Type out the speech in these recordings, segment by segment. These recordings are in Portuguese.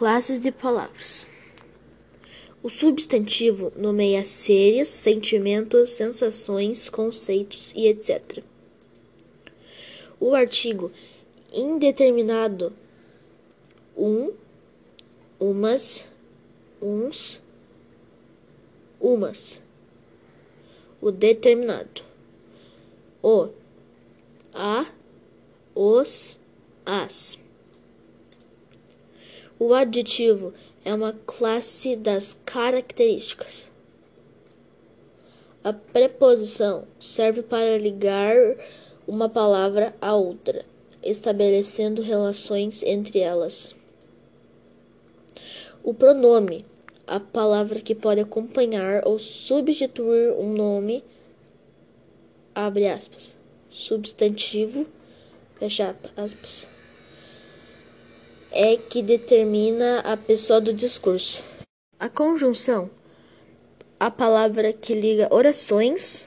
Classes de palavras. O substantivo nomeia seres, sentimentos, sensações, conceitos e etc. O artigo indeterminado um, umas, uns, umas. O determinado o, a, os, as. O adjetivo é uma classe das características. A preposição serve para ligar uma palavra a outra, estabelecendo relações entre elas. O pronome, a palavra que pode acompanhar ou substituir um nome, abre aspas, substantivo, fecha aspas é que determina a pessoa do discurso. A conjunção, a palavra que liga orações,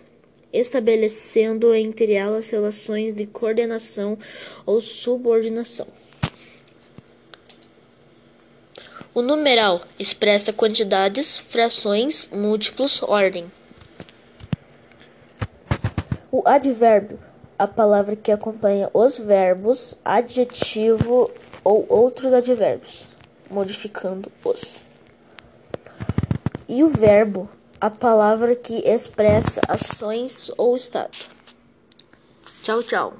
estabelecendo entre elas relações de coordenação ou subordinação. O numeral expressa quantidades, frações, múltiplos, ordem. O advérbio, a palavra que acompanha os verbos, adjetivo ou outros advérbios, modificando-os. E o verbo, a palavra que expressa ações ou estado. Tchau, tchau.